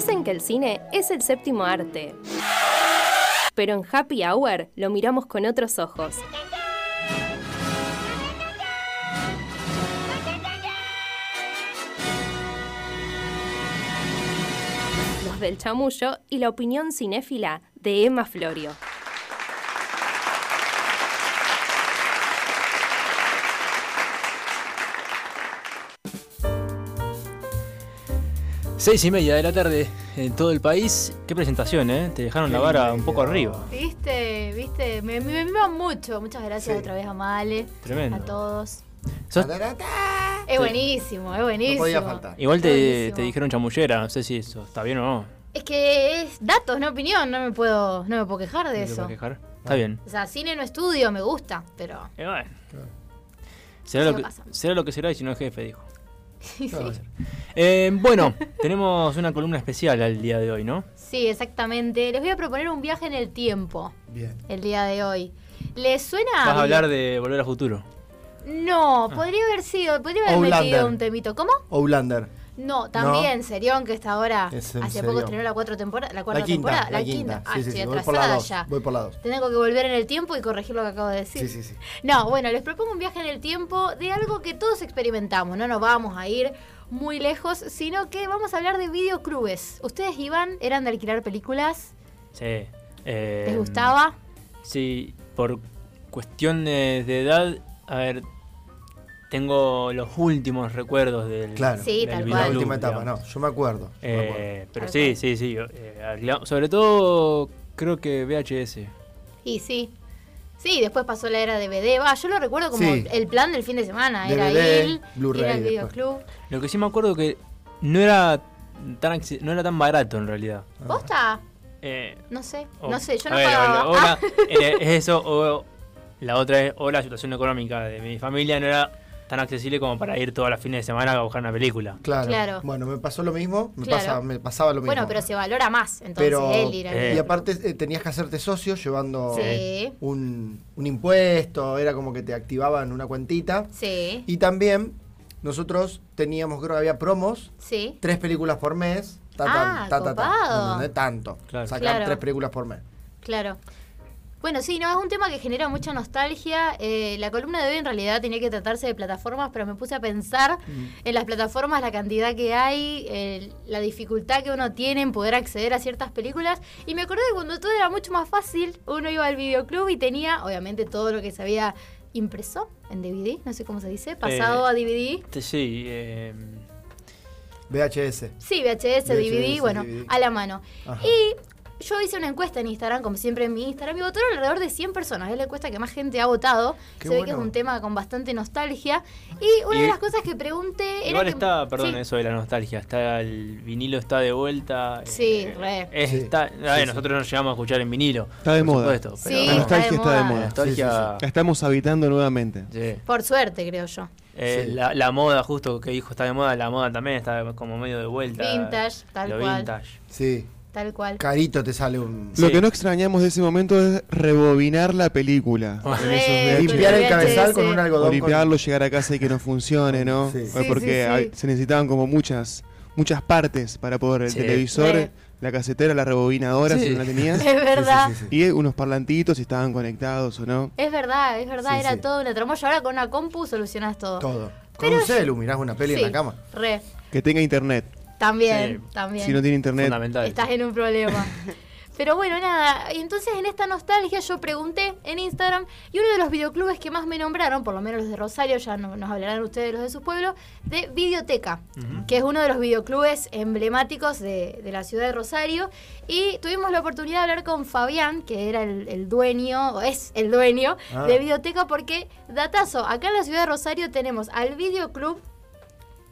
Dicen que el cine es el séptimo arte. Pero en Happy Hour lo miramos con otros ojos. Los del chamullo y la opinión cinéfila de Emma Florio. Seis y media de la tarde en todo el país. Qué presentación, ¿eh? Te dejaron la vara un poco arriba. Viste, viste, me, me, mucho. Muchas gracias Sí. otra vez a Male, Tremendo. a todos. Sos- Es buenísimo, es buenísimo. No podía faltar. igual te, buenísimo. te dijeron chamullera, no sé si eso está bien o no. Es que es datos, no opinión, no me puedo, no me puedo quejar de No te eso. puedes quejar. Está bien. O sea, cine no estudio, me gusta, pero Y bueno. Será lo, que, será lo que será y si no es jefe, dijo. Sí, Claro. sí. Eh, bueno, tenemos una columna especial al día de hoy, ¿no? Sí, exactamente. Les voy a proponer un viaje en el tiempo Bien. el día de hoy. ¿Les suena? Vas a hablar de Volver al Futuro. No, podría haber sido, podría haber Outlander. metido un temito. ¿Cómo? Outlander. No, también Serión, que está ahora, Es hace poco Serión. estrenó la, cuatro temporada, la cuarta La quinta. temporada. La quinta. Ah, Sí, sí, estoy sí. Voy por la atrasada dos. ya. Voy por la dos. Tengo que volver en el tiempo y corregir lo que acabo de decir. Sí, sí, sí. No, bueno, les propongo un viaje en el tiempo de algo que todos experimentamos. No nos vamos a ir muy lejos, sino que vamos a hablar de videoclubes. ¿Ustedes iban? ¿Eran de alquilar películas? Sí. Eh, ¿Les gustaba? Sí, por cuestiones de edad, a ver, tengo los últimos recuerdos del, Claro. Sí, del tal La cual. última etapa, digamos. no. Yo me acuerdo. yo me acuerdo. Eh, pero Tal sí, cual. sí, sí. eh, sobre todo, creo que VHS. Y sí. Sí, después pasó la era DVD. Va, yo lo recuerdo como Sí. el plan del fin de semana. Era DVD, ir, Blu-ray ir al videoclub. Lo que sí me acuerdo que no era tan no era tan barato en realidad. ¿Posta? Eh, No sé, o- no sé, yo no ver, pagaba. o- o la- Ah. eh, es eso, o la otra es, o la situación económica de mi familia no era tan accesible como para ir todos los fines de semana a buscar una película. Claro. Claro. Bueno, me pasó lo mismo. Me, Claro. pasa- me pasaba lo mismo. Bueno, pero se valora más, entonces, Pero- él ir eh, Y aparte eh, tenías que hacerte socio llevando Sí. un, un impuesto, era como que te activaban una cuentita. Sí, Y también nosotros teníamos, creo que había promos, sí. tres películas por mes. Ta, Ah, ta, ta, ta, ta. copado. ¿Entendés? Tanto. Claro. Sacar Claro. tres películas por mes. Claro. Bueno, sí, no, es un tema que genera mucha nostalgia. Eh, la columna de hoy en realidad tenía que tratarse de plataformas, pero me puse a pensar en las plataformas, la cantidad que hay, la dificultad que uno tiene en poder acceder a ciertas películas. Y me acordé de cuando todo era mucho más fácil, uno iba al videoclub y tenía, obviamente, todo lo que se había impreso en DVD, no sé cómo se dice, pasado Eh, a DVD. Este, Sí, eh, VHS. Sí, VHS, DVD, VHS, bueno, DVD. a la mano. Ajá. Y yo hice una encuesta en Instagram, como siempre en mi Instagram, y votaron alrededor de 100 personas. Es la encuesta que más gente ha votado. Qué Se ve que es un tema con bastante nostalgia. Y una Y- de las cosas que pregunté era. igual que- está, perdón, sí, eso de la nostalgia. Está el vinilo está de vuelta. Sí, eh, re. es- Sí, está- sí, ver, sí. nosotros nos llegamos a escuchar en vinilo. Está de moda. supuesto, pero Sí, La está nostalgia de está de moda. la moda. nostalgia. La estamos habitando nuevamente. sí. Por suerte, creo yo. Eh, Sí. la, la moda, justo que dijo está de moda, la moda también está como medio de vuelta. Vintage, tal lo cual. vintage. Sí. Tal cual. Carito te sale un. Lo Sí. que no extrañamos de ese momento es rebobinar la película. Ah. Limpiar el cabezal con un O algodón. con- limpiarlo, llegar a casa y que no funcione, ¿no? Sí. Porque sí, sí. hay- se necesitaban como muchas muchas partes para poder el Sí. televisor, Re. la casetera, la rebobinadora, Sí. si no la tenías, Es verdad. Sí, sí, sí, sí. y unos parlantitos si estaban conectados o no. Es verdad, es verdad. Sí, era sí. todo una tramoya. Ahora con una compu solucionás todo. Todo. Con Pero un celu mirás una peli Sí, en la cama. Re. Que tenga internet. También, Sí. también. Si no tiene internet, Fundamental. Estás en un problema. Pero bueno, nada, y entonces en esta nostalgia yo pregunté en Instagram y uno de los videoclubes que más me nombraron, por lo menos los de Rosario, ya no- nos hablarán ustedes los de su pueblo, de Videoteca, que es uno de los videoclubes emblemáticos de, de la ciudad de Rosario. Y tuvimos la oportunidad de hablar con Fabián, que era el, el dueño, o es el dueño Ah. de Videoteca, porque, datazo, acá en la ciudad de Rosario tenemos al videoclub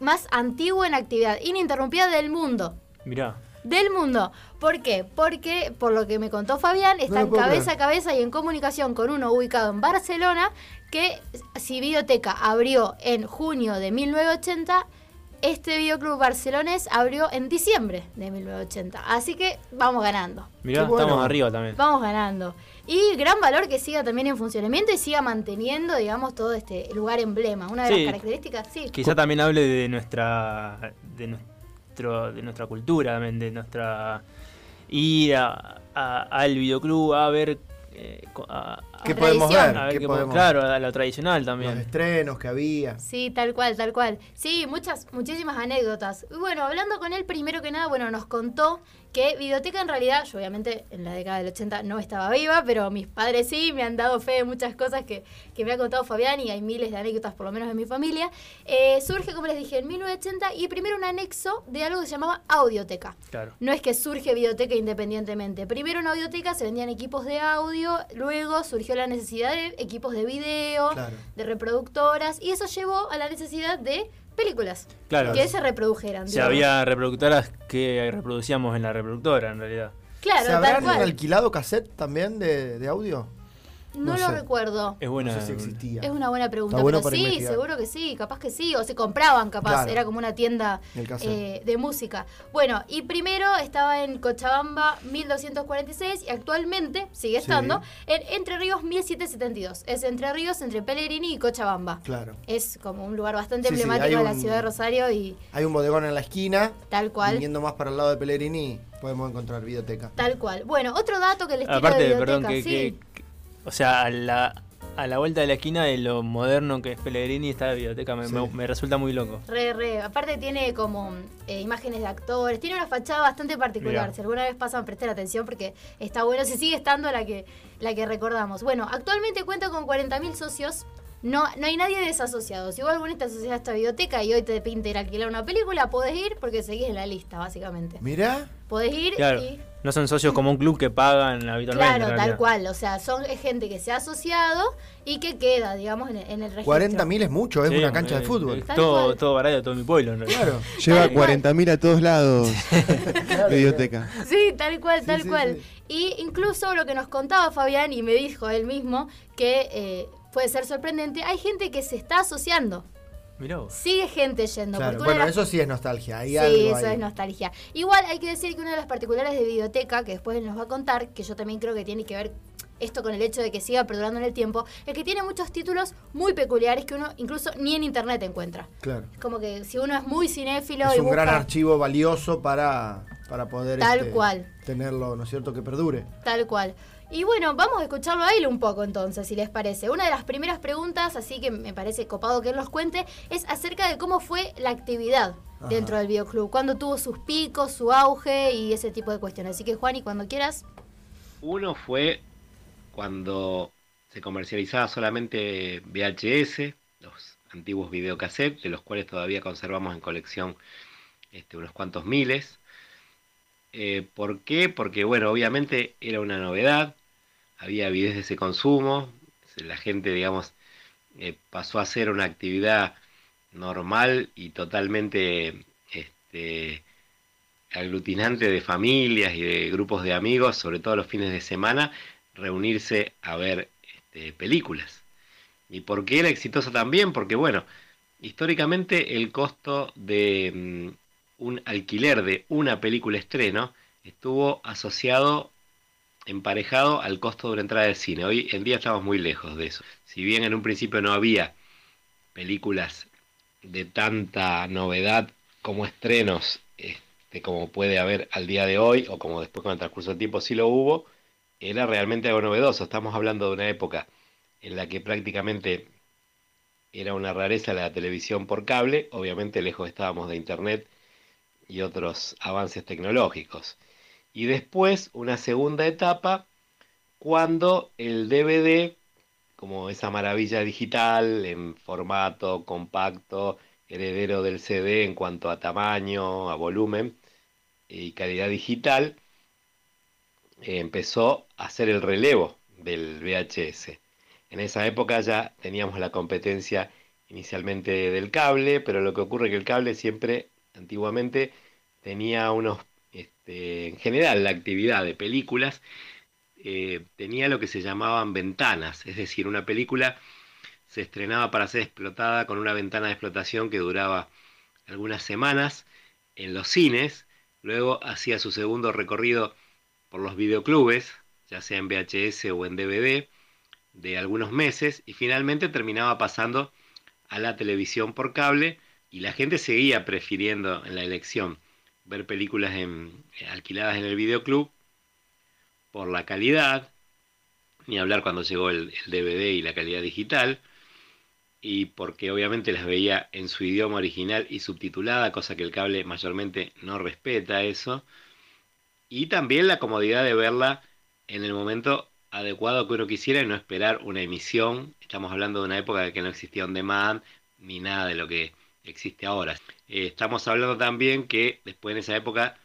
más antiguo en actividad ininterrumpida del mundo Mirá. del mundo. ¿Por qué? Porque, por lo que me contó Fabián, está lo en puedo cabeza creer. a cabeza y en comunicación con uno ubicado en Barcelona, que si Videoteca abrió en junio de 1980, este videoclub barcelonés abrió en diciembre de 1980. Así que vamos ganando. Mirá, bueno. estamos arriba también. Vamos ganando. Y gran valor que siga también en funcionamiento y siga manteniendo, digamos, todo este lugar emblema. Una de Sí. las características, sí. Quizá también hable de nuestra. de nu- nuestro, de nuestra cultura, también, de nuestra ir a- a- al videoclub a ver eh, a, ¿Qué podemos ver? a ver ¿Qué qué podemos- claro, a lo tradicional Los también. estrenos que había. Sí, tal cual, tal cual. Sí, muchas, muchísimas anécdotas. Y bueno, hablando con él, primero que nada, bueno, nos contó que Videoteca en realidad, yo obviamente en la década del 80 no estaba viva, pero mis padres sí, me han dado fe de muchas cosas que, que me ha contado Fabián y hay miles de anécdotas, por lo menos en mi familia. Eh, surge, como les dije, en 1980 y primero un anexo de algo que se llamaba Audioteca. Claro. No es que surge videoteca independientemente. Primero en audioteca se vendían equipos de audio, luego surgió la necesidad de equipos de video, Claro. de reproductoras, y eso llevó a la necesidad de películas Claro. que se reprodujeran. Si digamos. había reproductoras que reproducíamos en la reproductora, en realidad. Claro, ¿Se tal habrán cual. alquilado cassette también de, de audio? No, no lo sé. recuerdo. Es buena. No sé si existía. Es una buena pregunta, bueno pero sí, investigar. seguro que sí, capaz que sí, o se compraban capaz, Claro. era como una tienda eh, de música. Bueno, y primero estaba en Cochabamba 1246 y actualmente sigue Sí. estando en Entre Ríos 1772. Es Entre Ríos, entre Pellegrini y Cochabamba. Claro. Es como un lugar bastante Sí, emblemático de la un- ciudad de Rosario y Hay un bodegón en la esquina. tal cual. Viniendo más para el lado de Pellegrini, podemos encontrar videoteca. Tal cual. Bueno, otro dato que les Aparte, de perdón, biblioteca, que, sí. que- o sea, a la, a la vuelta de la esquina de lo moderno que es Pellegrini está la biblioteca, me, Sí. me- me resulta muy loco. Re, re. Aparte tiene como eh, imágenes de actores, tiene una fachada bastante particular. Mirá. Si alguna vez pasan, presten atención porque está bueno, si sigue estando la que, la que recordamos. Bueno, actualmente cuenta con 40.000 socios. No, no hay nadie desasociado. Si vos alguna vez te asocias a esta biblioteca y hoy te pinta ir a alquilar una película, podés ir porque seguís en la lista, básicamente. Mirá, Podés ir Claro, y no son socios como un club que pagan habitualmente. Claro, en tal cual. O sea, son es gente que se ha asociado y que queda, digamos, en, el- en el registro. 40.000 es mucho, es Sí, una cancha eh, de fútbol. es Tal todo, cual. todo barato, todo mi pueblo, en realidad. Claro. Lleva Tal cual. 40.000 a todos lados. Biblioteca. Sí, tal cual, Sí, tal sí, cual. sí. Y incluso lo que nos contaba Fabián y me dijo él mismo que eh, puede ser sorprendente, hay gente que se está asociando. Mirá vos. Sigue gente yendo. Claro, Bueno, las- eso sí es nostalgia. Hay Sí, algo eso ahí. es nostalgia. Igual hay que decir que una de las particulares de Videoteca, que después él nos va a contar, que yo también creo que tiene que ver esto con el hecho de que siga perdurando en el tiempo, es que tiene muchos títulos muy peculiares que uno incluso ni en internet encuentra. Claro. Es como que si uno es muy cinéfilo Es y un gran archivo valioso para, para poder Tal este, cual. tenerlo, ¿no es cierto?, que perdure. Tal cual. Y bueno, vamos a escucharlo a él un poco entonces, si les parece. Una de las primeras preguntas, así que me parece copado que él nos cuente, es acerca de cómo fue la actividad Ajá. dentro del videoclub. Cuándo tuvo sus picos, su auge y ese tipo de cuestiones. Así que Juan, y cuando quieras. Uno fue cuando se comercializaba solamente VHS, los antiguos videocassettes, de los cuales todavía conservamos en colección este, unos cuantos miles. Eh, ¿Por qué? Porque, bueno, obviamente era una novedad, había avidez de ese consumo, la gente, digamos, eh, pasó a ser una actividad normal y totalmente este, aglutinante de familias y de grupos de amigos, sobre todo los fines de semana, reunirse a ver este, películas. ¿Y por qué era exitosa también? Porque, bueno, históricamente el costo de mm, un alquiler de una película estreno estuvo asociado, emparejado al costo de una entrada de cine. Hoy en día estamos muy lejos de eso. Si bien en un principio no había películas de tanta novedad como estrenos, este, como puede haber al día de hoy, o como después con el transcurso del tiempo sí lo hubo, era realmente algo novedoso. Estamos hablando de una época en la que prácticamente era una rareza la televisión por cable, obviamente lejos estábamos de internet y otros avances tecnológicos. Y después una segunda etapa cuando el DVD, como esa maravilla digital en formato compacto, heredero del CD en cuanto a tamaño, a volumen y calidad digital, eh, empezó a hacer el relevo del VHS. En esa época ya teníamos la competencia inicialmente del cable, pero lo que ocurre es que el cable siempre, antiguamente, tenía unos, este, en general, la actividad de películas, eh, tenía lo que se llamaban ventanas, es decir, una película se estrenaba para ser explotada con una ventana de explotación que duraba algunas semanas en los cines, luego hacía su segundo recorrido por los videoclubes, ya sea en VHS o en DVD, de algunos meses, y finalmente terminaba pasando a la televisión por cable, y la gente seguía prefiriendo en la elección ver películas en, alquiladas en el videoclub por la calidad, ni hablar cuando llegó el, el DVD y la calidad digital, y porque obviamente las veía en su idioma original y subtitulada, cosa que el cable mayormente no respeta eso, y también la comodidad de verla en el momento adecuado que uno quisiera y no esperar una emisión. Estamos hablando de una época en que no existía on demand ni nada de lo que existe ahora. Eh, estamos hablando también que después en esa época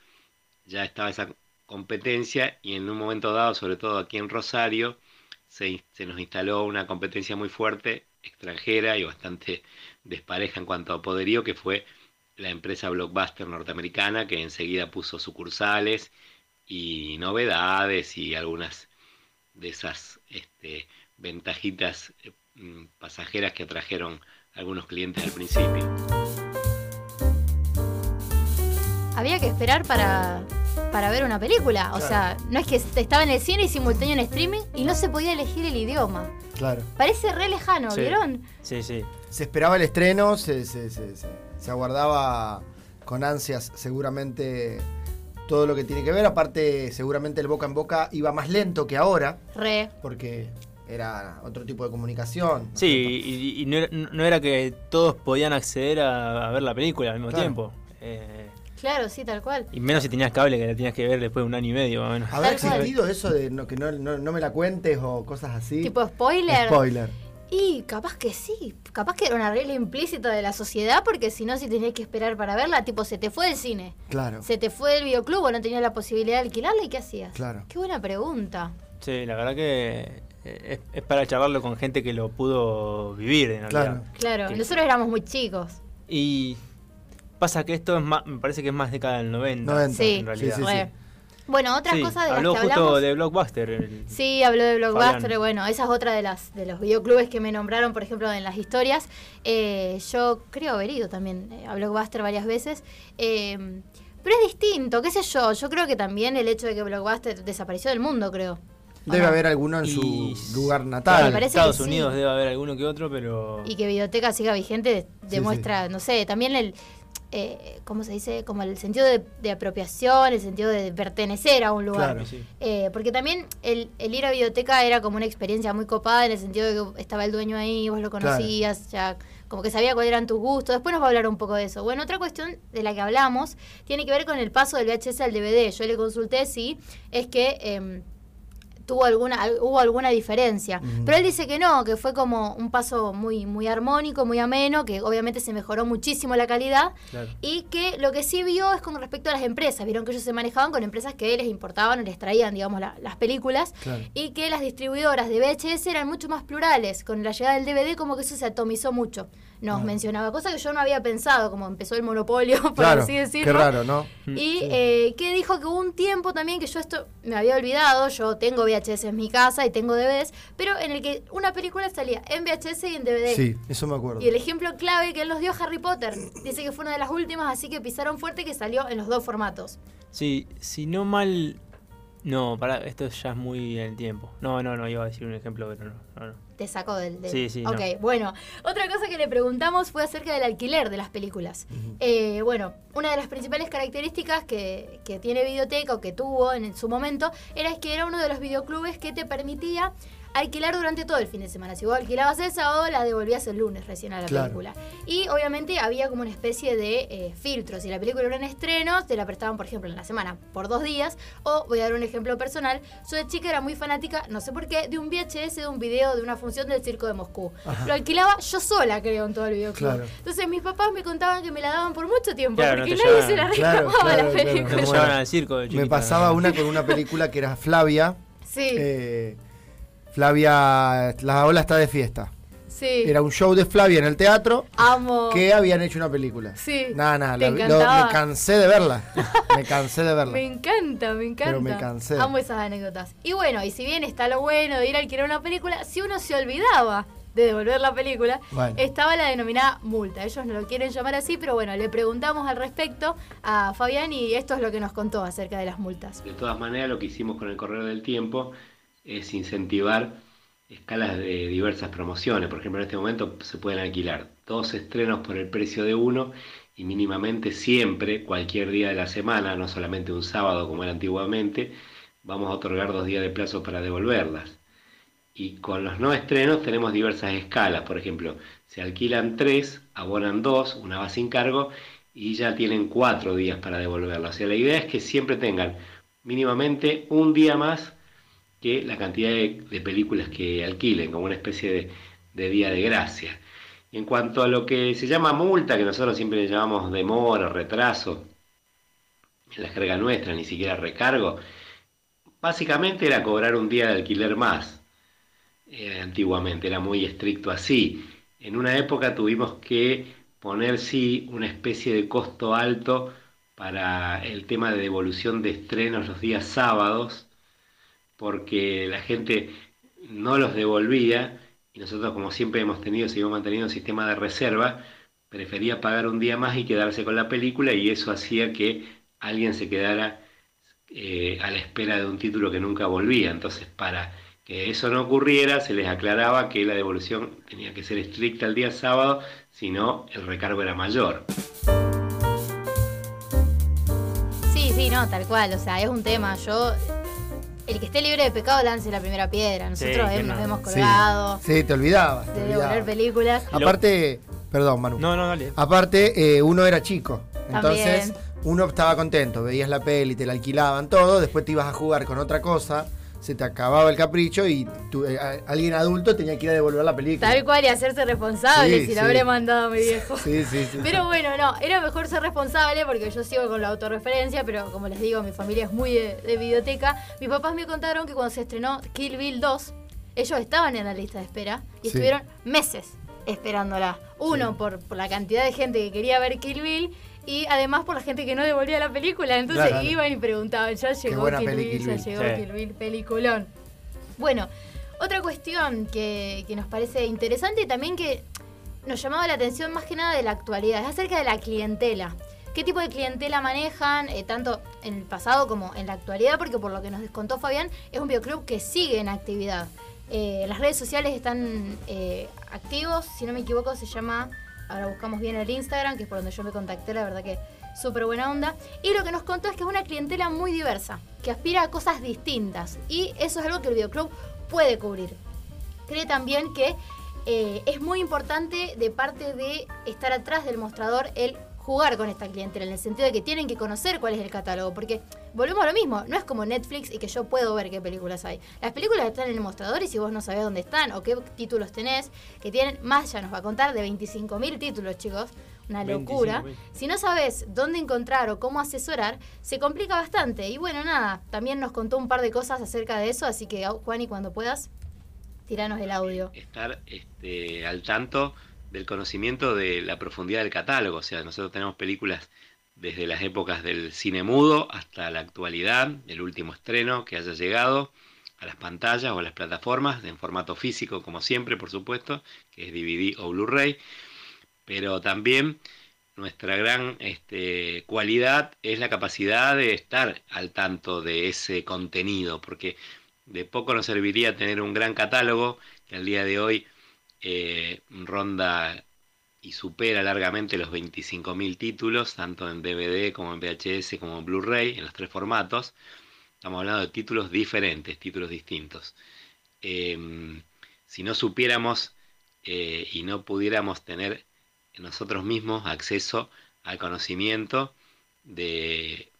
ya estaba esa competencia y en un momento dado, sobre todo aquí en Rosario, se, se nos instaló una competencia muy fuerte, extranjera y bastante despareja en cuanto a poderío, que fue la empresa Blockbuster norteamericana, que enseguida puso sucursales y novedades y algunas de esas este, ventajitas eh, mm, pasajeras que atrajeron algunos clientes al principio. Había que esperar para, para ver una película. O sea, no es que estaba en el cine y simultáneo en streaming y no se podía elegir el idioma. Claro. Parece re lejano, Sí. ¿vieron? Sí, sí. Se esperaba el estreno, se, se- se- se- se aguardaba con ansias seguramente todo lo que tiene que ver. Aparte, seguramente el boca en boca iba más lento que ahora, Re. porque era otro tipo de comunicación. ¿no es Sí, y, y no, era, no era que todos podían acceder a, a ver la película al mismo Claro. tiempo. Eh, Claro, sí, tal cual. y menos si tenías cable que la tenías que ver después de un año y medio más o menos. ¿Habrá existido eso de no, que no, no- no me la cuentes o cosas así? Tipo spoiler. Spoiler. Y capaz que sí, capaz que era una regla implícita de la sociedad, porque si no, si tenías que esperar para verla, tipo, se te fue el cine, Claro. se te fue el videoclub o no tenías la posibilidad de alquilarla, ¿y qué hacías? Claro. Qué buena pregunta. Sí, la verdad que es, es para charlarlo con gente que lo pudo vivir en realidad. Claro. Claro, Que- nosotros éramos muy chicos. Y pasa que esto es más, me parece que es más década del 90. 90. Sí, en realidad. Sí, sí, Re. Bueno, otras Sí, cosas de las habló que justo hablamos. de Blockbuster. el- Sí, habló de Blockbuster, Fabián. bueno, esa es otra de las de los videoclubes que me nombraron, por ejemplo, en las historias. Eh, yo creo haber ido también eh, a Blockbuster varias veces. Eh, pero es distinto, qué sé yo. Yo creo que también el hecho de que Blockbuster desapareció del mundo, creo. ¿O Debe haber alguno en Y- su lugar natal. En Estados que sí. Unidos debe haber alguno que otro, pero. Y que Videoteca siga vigente Sí, demuestra, no sé, también el, eh, ¿cómo se dice? Como el sentido de, de apropiación, el sentido de pertenecer a un lugar. Claro. Sí. Eh, porque también el, el ir a biblioteca era como una experiencia muy copada en el sentido de que estaba el dueño ahí, vos lo conocías, ya como que sabía cuáles eran tus gustos. Después nos va a hablar un poco de eso. Bueno, otra cuestión de la que hablamos tiene que ver con el paso del VHS al DVD. Yo le consulté si es que em, tuvo alguna al- hubo alguna diferencia, pero él dice que no, que fue como un paso muy muy armónico, muy ameno, que obviamente se mejoró muchísimo la calidad Claro. y que lo que sí vio es con respecto a las empresas. Vieron que ellos se manejaban con empresas que les importaban o les traían, digamos, la- las películas. Claro. Y que las distribuidoras de VHS eran mucho más plurales. Con la llegada del DVD, como que eso se atomizó mucho. Nos mencionaba, cosa que yo no había pensado, como empezó el monopolio, por Claro. así decirlo. Qué raro, ¿no? Y eh, que dijo que hubo un tiempo también que yo esto me había olvidado, yo tengo VHS en mi casa y tengo DVDs, pero en el que una película salía en VHS y en DVD. Sí, eso me acuerdo. Y el ejemplo clave que él nos dio Harry Potter, dice que fue una de las últimas, así que pisaron fuerte que salió en los dos formatos. Sí, si no mal. No, para esto ya es muy en el tiempo. No, no, no, iba a decir un ejemplo, pero no. no, no. Te sacó del... del- Sí, sí, Ok, no. bueno. Otra cosa que le preguntamos fue acerca del alquiler de las películas. Eh, bueno, una de las principales características que, que tiene Videoteca o que tuvo en su momento era que era uno de los videoclubes que te permitía alquilar durante todo el fin de semana. Si vos alquilabas el sábado, la devolvías el lunes recién a la Claro. película. Y obviamente había como una especie de eh, filtro. Si la película era en estreno, te la prestaban, por ejemplo, en la semana por dos días. O voy a dar un ejemplo personal. Yo de chica era muy fanática, no sé por qué, de un VHS de un video de una función del Circo de Moscú. Lo alquilaba yo sola, creo, en todo el videoclub. Claro. Entonces mis papás me contaban que me la daban por mucho tiempo, Claro, porque no nadie se la reclamaba claro, la claro. película. Te Bueno. llevaban al circo de Me pasaba una con una película que era Flavia. Sí, Eh, Flavia, la ola está de fiesta. sí. Era un show de Flavia en el teatro Amo. que habían hecho una película. Sí. Nada, nada, ¿Te la vi- lo- encantaba? me cansé de verla. Me cansé de verla. Me encanta, me encanta. Pero me cansé. Amo esas anécdotas. Y bueno, y si bien está lo bueno de ir a alquilar una película, si uno se olvidaba de devolver la película, Bueno. estaba la denominada multa. Ellos no lo quieren llamar así, pero bueno, le preguntamos al respecto a Fabián y esto es lo que nos contó acerca de las multas. De todas maneras, lo que hicimos con el correo del tiempo es incentivar escalas de diversas promociones. Por ejemplo, en este momento se pueden alquilar dos estrenos por el precio de uno y mínimamente siempre, cualquier día de la semana, no solamente un sábado como era antiguamente, vamos a otorgar dos días de plazo para devolverlas. Y con los no estrenos tenemos diversas escalas, por ejemplo, se alquilan tres, abonan dos, una va sin cargo y ya tienen cuatro días para devolverlas. O sea, la idea es que siempre tengan mínimamente un día más que la cantidad de, películas que alquilen, como una especie de, día de gracia. En cuanto a lo que se llama multa, que nosotros siempre le llamamos demora, retraso, en la jerga nuestra, ni siquiera recargo, básicamente era cobrar un día de alquiler más. Eh, antiguamente era muy estricto así. En una época tuvimos que poner sí una especie de costo alto para el tema de devolución de estrenos los días sábados, porque la gente no los devolvía y nosotros como siempre hemos tenido, seguimos manteniendo un sistema de reserva, prefería pagar un día más y quedarse con la película y eso hacía que alguien se quedara eh, a la espera de un título que nunca volvía. Entonces, para que eso no ocurriera, se les aclaraba que la devolución tenía que ser estricta el día sábado, si no, el recargo era mayor. Sí, sí, no, tal cual. O sea, es un tema. Yo el que esté libre de pecado lance la primera piedra. Nosotros nos hemos colgado. Sí, te olvidabas. de devolver películas. Aparte, perdón, Manu. No, no, dale. Aparte, eh, uno era chico. Entonces, uno estaba contento. Veías la peli, te la alquilaban todo. Después te ibas a jugar con otra cosa se te acababa el capricho y eh, alguien adulto tenía que ir a devolver la película. Tal cual y hacerse responsable si lo habría mandado a mi viejo. Sí, sí, sí. Pero bueno, no, era mejor ser responsable porque yo sigo con la autorreferencia, pero como les digo, mi familia es muy de, videoteca. Mis papás me contaron que cuando se estrenó Kill Bill 2, ellos estaban en la lista de espera y estuvieron meses esperándola. Uno, por, por la cantidad de gente que quería ver Kill Bill y además por la gente que no devolvía la película. Entonces iban y preguntaban, ya llegó Kill Bill, ya llegó Kill Bill, peliculón. Bueno, otra cuestión que, nos parece interesante y también que nos llamaba la atención más que nada de la actualidad, es acerca de la clientela. ¿Qué tipo de clientela manejan, eh, tanto en el pasado como en la actualidad? Porque por lo que nos contó Fabián, es un videoclub que sigue en actividad. Eh, las redes sociales están eh, activos, si no me equivoco se llama Ahora buscamos bien el Instagram, que es por donde yo me contacté, la verdad que súper buena onda. Y lo que nos contó es que es una clientela muy diversa, que aspira a cosas distintas. Y eso es algo que el videoclub puede cubrir. Cree también que eh, es muy importante de parte de estar atrás del mostrador el jugar con esta clientela, en el sentido de que tienen que conocer cuál es el catálogo, porque volvemos a lo mismo, no es como Netflix y que yo puedo ver qué películas hay. Las películas están en el mostrador y si vos no sabés dónde están o qué títulos tenés, que tienen, más ya nos va a contar, de 25.000 títulos, chicos, una locura. Si no sabes dónde encontrar o cómo asesorar, se complica bastante. Y bueno, nada, también nos contó un par de cosas acerca de eso, así que Juan, y cuando puedas, tiranos el audio. Estar este, al tanto del conocimiento de la profundidad del catálogo. O sea, nosotros tenemos películas desde las épocas del cine mudo hasta la actualidad, el último estreno que haya llegado a las pantallas o a las plataformas en formato físico, como siempre, por supuesto, que es DVD o Blu-ray. Pero también nuestra gran este, cualidad es la capacidad de estar al tanto de ese contenido, porque de poco nos serviría tener un gran catálogo que al día de hoy eh, ronda y supera largamente los 25.000 títulos, tanto en DVD como en VHS como en Blu-ray, en los tres formatos. Estamos hablando de títulos diferentes, títulos distintos. Em, si no supiéramos eh, y no pudiéramos tener nosotros mismos acceso al conocimiento de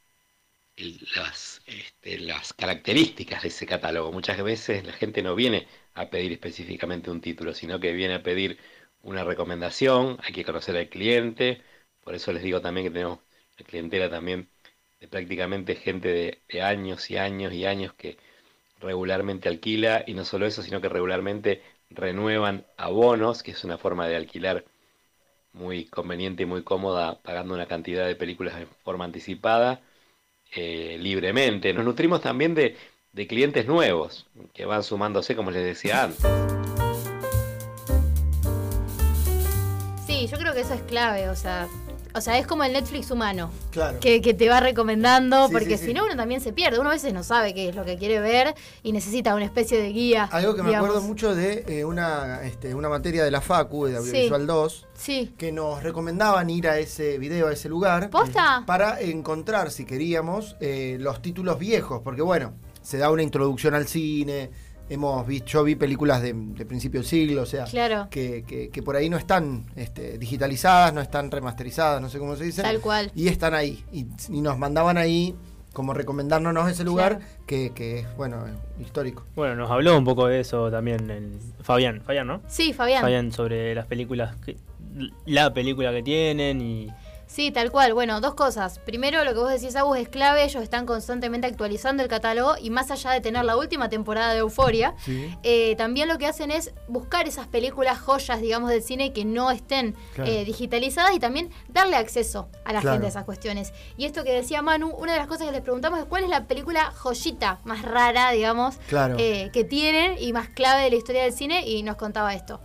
las, este, las características de ese catálogo. Muchas veces la gente no viene a pedir específicamente un título, sino que viene a pedir una recomendación, hay que conocer al cliente, por eso les digo también que tenemos la clientela también de prácticamente gente de, años y años y años que regularmente alquila. Y no solo eso, sino que regularmente renuevan abonos, que es una forma de alquilar muy conveniente y muy cómoda, pagando una cantidad de películas de forma anticipada, eh, libremente. Nos nutrimos también de, de clientes nuevos que van sumándose, como les decía antes. Sí, yo creo que eso es clave, o sea, o sea, es como el Netflix humano. Claro. Que, que te va recomendando, Sí, porque sí, si no uno también se pierde. Uno a veces no sabe qué es lo que quiere ver y necesita una especie de guía. Algo que me acuerdo mucho de eh, una, este, una materia de la FACU, de Audiovisual 2, Sí. que nos recomendaban ir a ese video, a ese lugar, ¿Posta? para encontrar, si queríamos, eh, los títulos viejos, porque bueno, se da una introducción al cine, hemos visto, yo vi películas de, de principio del siglo, o sea, Claro. que, que- que por ahí no están este, digitalizadas, no están remasterizadas, no sé cómo se dice. Tal cual. Y están ahí, y, y nos mandaban ahí como recomendándonos ese lugar, Claro. que, que es, bueno, histórico. Bueno, nos habló un poco de eso también en Fabián, Fabián, ¿no? Sí, Fabián. Fabián sobre las películas, que, la película que tienen y Sí, tal cual. Bueno, dos cosas. Primero, lo que vos decís, Agus, es clave. Ellos están constantemente actualizando el catálogo y más allá de tener la última temporada de Euforia, Sí. eh, también lo que hacen es buscar esas películas joyas, digamos, del cine que no estén Claro. eh, digitalizadas y también darle acceso a la Claro. gente a esas cuestiones. Y esto que decía Manu, una de las cosas que les preguntamos es cuál es la película joyita más rara, digamos, Claro. eh, que tienen y más clave de la historia del cine y nos contaba esto.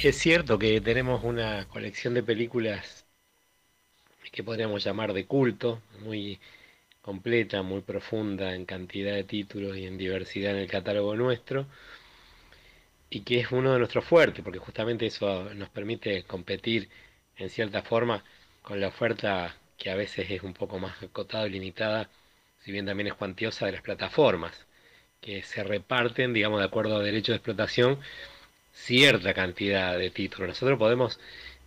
Es cierto que tenemos una colección de películas que podríamos llamar de culto, muy completa, muy profunda en cantidad de títulos y en diversidad en el catálogo nuestro, y que es uno de nuestros fuertes, porque justamente eso nos permite competir en cierta forma con la oferta que a veces es un poco más acotada y limitada, si bien también es cuantiosa de las plataformas, que se reparten, digamos, de acuerdo a derecho de explotación, cierta cantidad de títulos. Nosotros podemos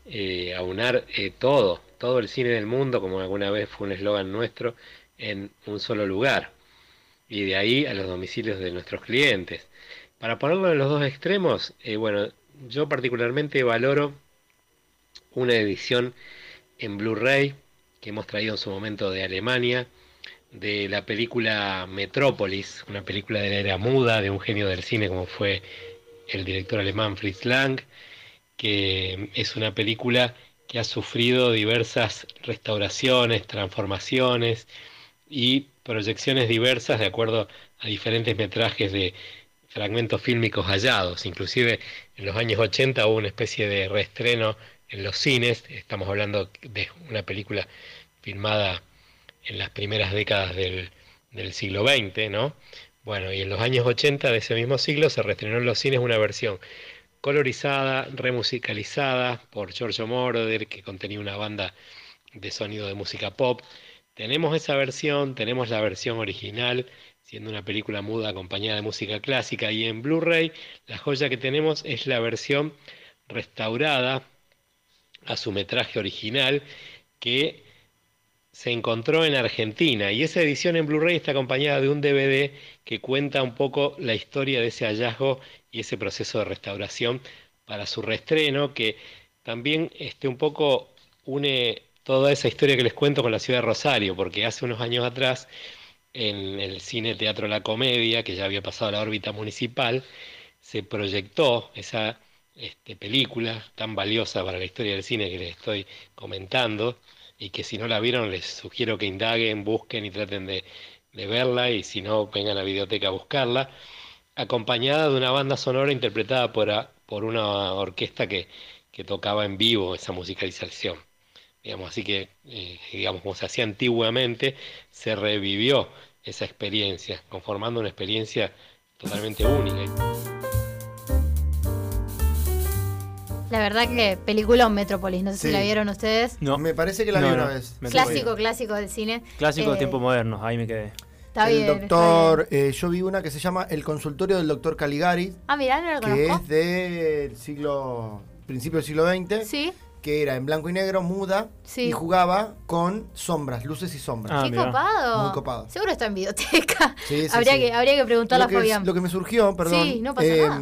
eh, aunar eh, todo, todo el cine del mundo, como alguna vez fue un eslogan nuestro, en un solo lugar. Y de ahí a los domicilios de nuestros clientes. Para ponerlo en los dos extremos, eh, bueno, yo particularmente valoro una edición en Blu-ray que hemos traído en su momento de Alemania, de la película Metrópolis, una película de la era muda, de un genio del cine como fue el director alemán Fritz Lang, que es una película que ha sufrido diversas restauraciones, transformaciones y proyecciones diversas de acuerdo a diferentes metrajes de fragmentos fílmicos hallados. Inclusive en los años 80 hubo una especie de reestreno en los cines, estamos hablando de una película filmada en las primeras décadas del, del siglo XX, ¿no? Bueno, y en los años 80 de ese mismo siglo se reestrenó en los cines una versión colorizada, remusicalizada por Giorgio Moroder, que contenía una banda de sonido de música pop. Tenemos esa versión, tenemos la versión original, siendo una película muda acompañada de música clásica, y en Blu-ray la joya que tenemos es la versión restaurada a su metraje original, que se encontró en Argentina. Y esa edición en Blu-ray está acompañada de un DVD que cuenta un poco la historia de ese hallazgo y ese proceso de restauración para su reestreno que también este, un poco une toda esa historia que les cuento con la ciudad de Rosario porque hace unos años atrás en el cine Teatro La Comedia que ya había pasado a la órbita municipal se proyectó esa este, película tan valiosa para la historia del cine que les estoy comentando y que si no la vieron les sugiero que indaguen, busquen y traten de, de verla y si no vengan a la videoteca a buscarla, acompañada de una banda sonora interpretada por, por una orquesta que, que tocaba en vivo esa musicalización. Digamos, así que, eh, digamos, como se hacía antiguamente, se revivió esa experiencia, conformando una experiencia totalmente única. La verdad que película Metrópolis, no sé Sí. si la vieron ustedes. no. Me parece que la No, vi no, una vez. Clásico, clásico del cine. Clásico de Eh, tiempos modernos, ahí me quedé. Está el bien. está doctor, bien. eh, yo vi una que se llama El consultorio del doctor Caligari, Ah, mirá, no lo que conozco. es del siglo, principio del siglo XX, Sí, que era en blanco y negro, muda, Sí. y jugaba con sombras, luces y sombras. Ah, qué mirá. copado. Muy copado. Seguro está en videoteca. Sí, sí, habría, sí. Que, habría que preguntarle lo, a Fabián. lo que me surgió, perdón, Sí, no pasa eh, nada.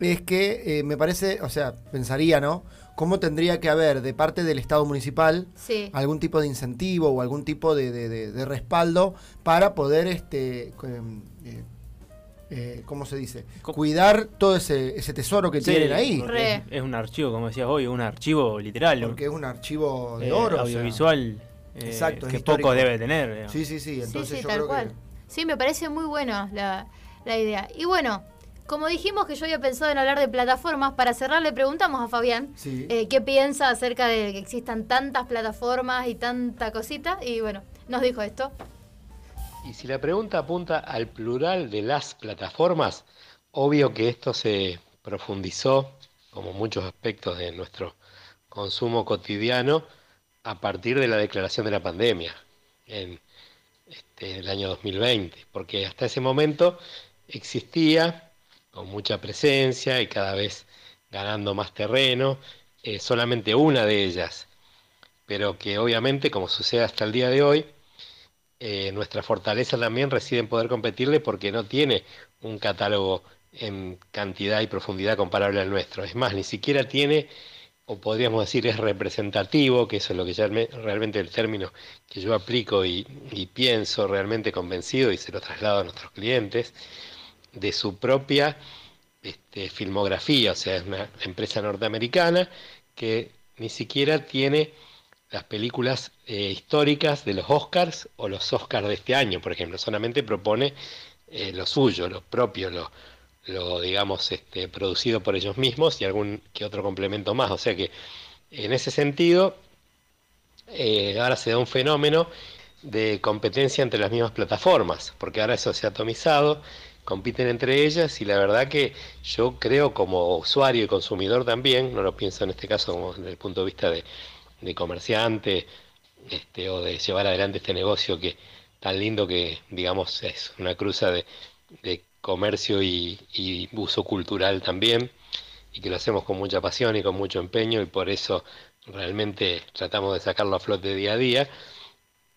Es que eh, me parece, o sea, pensaría, ¿no? ¿Cómo tendría que haber de parte del Estado municipal Sí. algún tipo de incentivo o algún tipo de, de- de- de respaldo para poder, este, em, eh, eh, ¿cómo se dice? Cuidar todo ese, ese tesoro que Sí, tienen ahí. Es, es un archivo, como decías hoy, un archivo literal. Porque es un archivo de eh, oro. o sea. audiovisual eh, Exacto, que histórico. poco debe tener. digamos. Sí, sí, sí. Entonces sí, yo tal creo cual. que. Sí, me parece muy bueno la, la idea. Y bueno, como dijimos que yo había pensado en hablar de plataformas, para cerrar le preguntamos a Fabián Sí. eh, qué piensa acerca de que existan tantas plataformas y tanta cosita. Y bueno, nos dijo esto. Y si la pregunta apunta al plural de las plataformas, obvio que esto se profundizó, como muchos aspectos de nuestro consumo cotidiano, a partir de la declaración de la pandemia en este, el año 2020, porque hasta ese momento existía con mucha presencia y cada vez ganando más terreno, eh, solamente una de ellas, pero que obviamente, como sucede hasta el día de hoy, eh, nuestra fortaleza también reside en poder competirle porque no tiene un catálogo en cantidad y profundidad comparable al nuestro. Es más, ni siquiera tiene, o podríamos decir, es representativo, que eso es lo que ya me- realmente el término que yo aplico y, y pienso realmente convencido y se lo traslado a nuestros clientes, de su propia este, filmografía, o sea, es una empresa norteamericana que ni siquiera tiene las películas eh, históricas de los Oscars o los Oscars de este año, por ejemplo, solamente propone eh, lo suyo, lo propio, lo, digamos, este, producido por ellos mismos y algún que otro complemento más. O sea que en ese sentido, eh, ahora se da un fenómeno de competencia entre las mismas plataformas, porque ahora eso se ha atomizado, compiten entre ellas y la verdad que yo creo como usuario y consumidor también, no lo pienso en este caso como desde el punto de vista de, de comerciante este, o de llevar adelante este negocio que tan lindo que digamos es una cruza de, de comercio y, uso cultural también y que lo hacemos con mucha pasión y con mucho empeño y por eso realmente tratamos de sacarlo a flote día a día.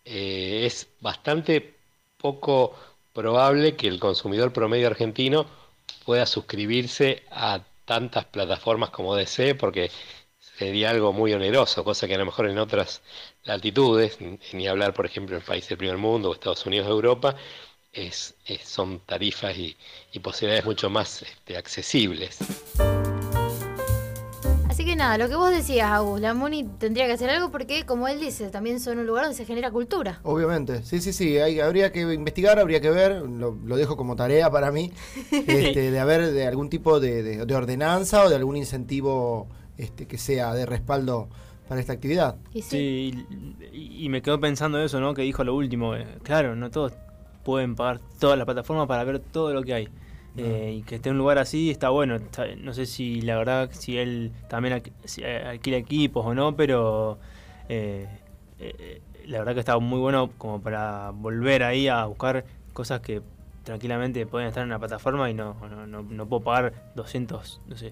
Eh, es bastante poco probable que el consumidor promedio argentino pueda suscribirse a tantas plataformas como desee porque sería algo muy oneroso, cosa que a lo mejor en otras latitudes, ni hablar por ejemplo en países del primer mundo o Estados Unidos Europa, es, son tarifas y, y posibilidades mucho más este, accesibles. Así que nada, lo que vos decías, Agus, la Muni tendría que hacer algo porque, como él dice, también son un lugar donde se genera cultura. Obviamente, sí, sí, sí, hay- habría que investigar, habría que ver, lo, lo dejo como tarea para mí, este, de haber de algún tipo de, de- de ordenanza o de algún incentivo este, que sea de respaldo para esta actividad. Y sí, Sí, y, y me quedo pensando eso, ¿no? Que dijo lo último. eh, claro, no todos pueden pagar toda la plataforma para ver todo lo que hay. Eh, y que esté en un lugar así está bueno. Está- no sé si la verdad, si él también si, eh, alquila equipos o no, pero eh, eh, la verdad que está muy bueno como para volver ahí a buscar cosas que tranquilamente pueden estar en una plataforma y no, no, no, no puedo pagar 200, no sé,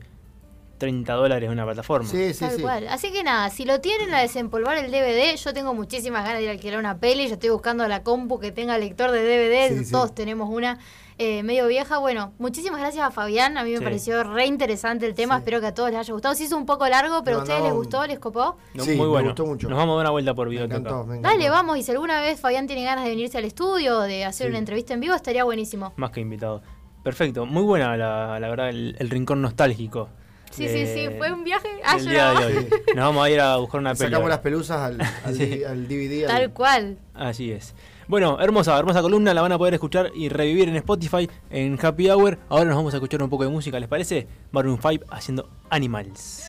30 dólares en una plataforma. Sí, sí, Tal sí. cual. Así que nada, si lo tienen a desempolvar el DVD, yo tengo muchísimas ganas de ir a alquilar una peli. Yo estoy buscando la compu que tenga lector de DVD. Sí, sí. Todos tenemos una eh, medio vieja. Bueno, muchísimas gracias a Fabián. A mí me Sí. pareció re interesante el tema. Sí. Espero que a todos les haya gustado. Se hizo un poco largo, pero a ustedes les gustó, les copó. No, Sí, muy me bueno. gustó mucho. Nos vamos a dar una vuelta por Me videoteca. encantó, me encantó. Dale, vamos. Y si alguna vez Fabián tiene ganas de venirse al estudio o de hacer Sí. una entrevista en vivo, estaría buenísimo. Más que invitado. Perfecto, muy buena la, la verdad el, el rincón nostálgico. Sí, sí, sí. Fue un viaje. Ah, día de hoy. Nos vamos a ir a buscar una Sacamos película. las pelusas al, al, Sí. di- al DVD. al- Tal cual. Así es. Bueno, hermosa, hermosa columna, la van a poder escuchar y revivir en Spotify, en Happy Hour. Ahora nos vamos a escuchar un poco de música, ¿les parece? Maroon 5 haciendo Animals.